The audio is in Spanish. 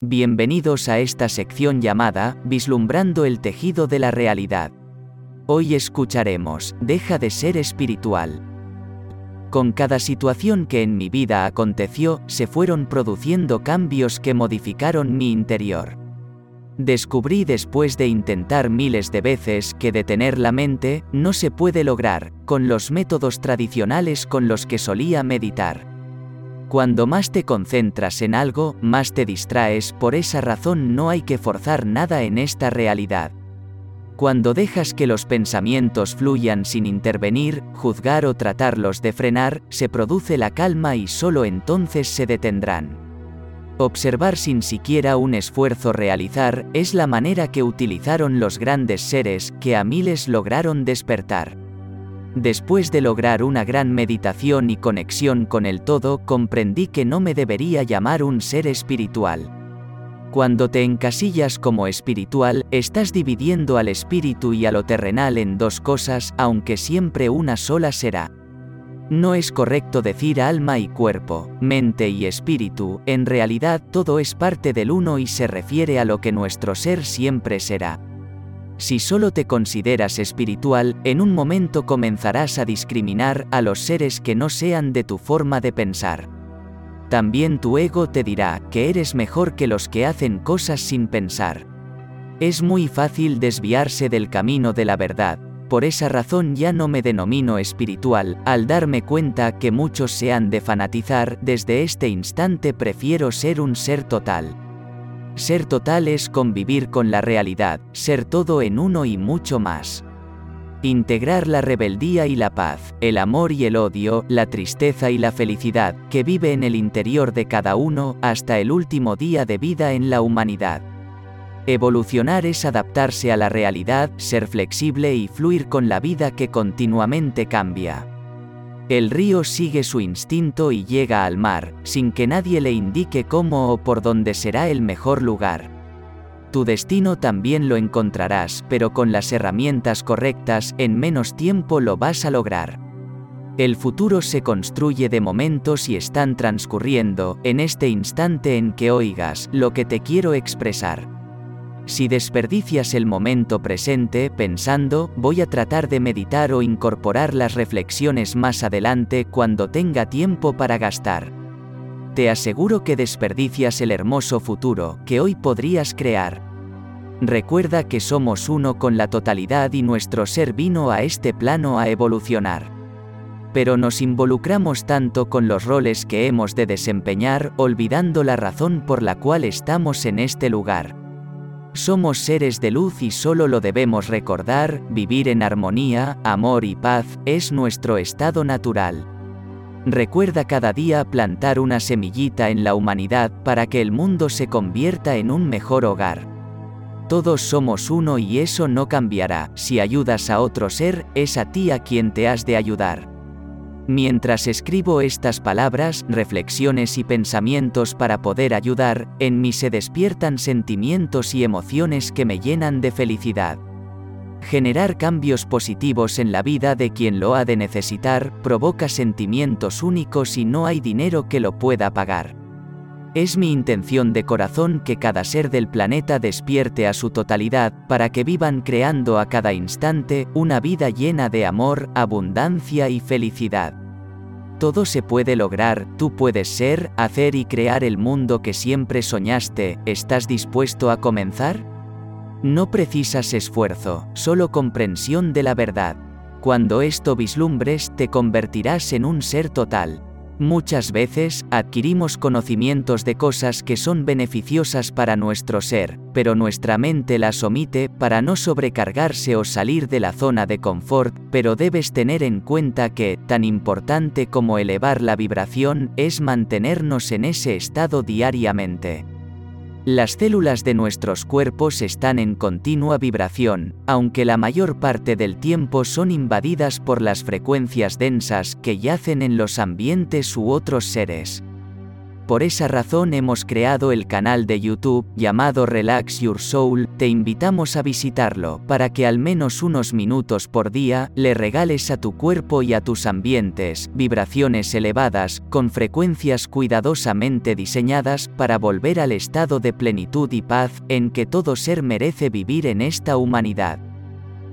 Bienvenidos a esta sección llamada Vislumbrando el tejido de la realidad. Hoy escucharemos, deja de ser espiritual. Con cada situación que en mi vida aconteció, se fueron produciendo cambios que modificaron mi interior. Descubrí después de intentar miles de veces que detener la mente no se puede lograr con los métodos tradicionales con los que solía meditar. Cuando más te concentras en algo, más te distraes, por esa razón no hay que forzar nada en esta realidad. Cuando dejas que los pensamientos fluyan sin intervenir, juzgar o tratarlos de frenar, se produce la calma y solo entonces se detendrán. Observar sin siquiera un esfuerzo realizar es la manera que utilizaron los grandes seres que a miles lograron despertar. Después de lograr una gran meditación y conexión con el todo, comprendí que no me debería llamar un ser espiritual. Cuando te encasillas como espiritual, estás dividiendo al espíritu y a lo terrenal en dos cosas, aunque siempre una sola será. No es correcto decir alma y cuerpo, mente y espíritu, en realidad todo es parte del uno y se refiere a lo que nuestro ser siempre será. Si solo te consideras espiritual, en un momento comenzarás a discriminar a los seres que no sean de tu forma de pensar. También tu ego te dirá que eres mejor que los que hacen cosas sin pensar. Es muy fácil desviarse del camino de la verdad, por esa razón ya no me denomino espiritual, al darme cuenta que muchos se han de fanatizar, desde este instante prefiero ser un ser total. Ser total es convivir con la realidad, ser todo en uno y mucho más. Integrar la rebeldía y la paz, el amor y el odio, la tristeza y la felicidad, que vive en el interior de cada uno, hasta el último día de vida en la humanidad. Evolucionar es adaptarse a la realidad, ser flexible y fluir con la vida que continuamente cambia. El río sigue su instinto y llega al mar, sin que nadie le indique cómo o por dónde será el mejor lugar. Tu destino también lo encontrarás, pero con las herramientas correctas, en menos tiempo lo vas a lograr. El futuro se construye de momentos y están transcurriendo, en este instante en que oigas lo que te quiero expresar. Si desperdicias el momento presente pensando, voy a tratar de meditar o incorporar las reflexiones más adelante cuando tenga tiempo para gastar. Te aseguro que desperdicias el hermoso futuro que hoy podrías crear. Recuerda que somos uno con la totalidad y nuestro ser vino a este plano a evolucionar. Pero nos involucramos tanto con los roles que hemos de desempeñar, olvidando la razón por la cual estamos en este lugar. Somos seres de luz y solo lo debemos recordar, vivir en armonía, amor y paz, es nuestro estado natural. Recuerda cada día plantar una semillita en la humanidad para que el mundo se convierta en un mejor hogar. Todos somos uno y eso no cambiará, si ayudas a otro ser, es a ti a quien te has de ayudar. Mientras escribo estas palabras, reflexiones y pensamientos para poder ayudar, en mí se despiertan sentimientos y emociones que me llenan de felicidad. Generar cambios positivos en la vida de quien lo ha de necesitar provoca sentimientos únicos y no hay dinero que lo pueda pagar. Es mi intención de corazón que cada ser del planeta despierte a su totalidad para que vivan creando a cada instante una vida llena de amor, abundancia y felicidad. Todo se puede lograr, tú puedes ser, hacer y crear el mundo que siempre soñaste, ¿estás dispuesto a comenzar? No precisas esfuerzo, solo comprensión de la verdad. Cuando esto vislumbres, te convertirás en un ser total, Muchas veces, adquirimos conocimientos de cosas que son beneficiosas para nuestro ser, pero nuestra mente las omite para no sobrecargarse o salir de la zona de confort, pero debes tener en cuenta que, tan importante como elevar la vibración, es mantenernos en ese estado diariamente. Las células de nuestros cuerpos están en continua vibración, aunque la mayor parte del tiempo son invadidas por las frecuencias densas que yacen en los ambientes u otros seres. Por esa razón hemos creado el canal de YouTube llamado Relax Your Soul, te invitamos a visitarlo para que al menos unos minutos por día le regales a tu cuerpo y a tus ambientes vibraciones elevadas con frecuencias cuidadosamente diseñadas para volver al estado de plenitud y paz en que todo ser merece vivir en esta humanidad.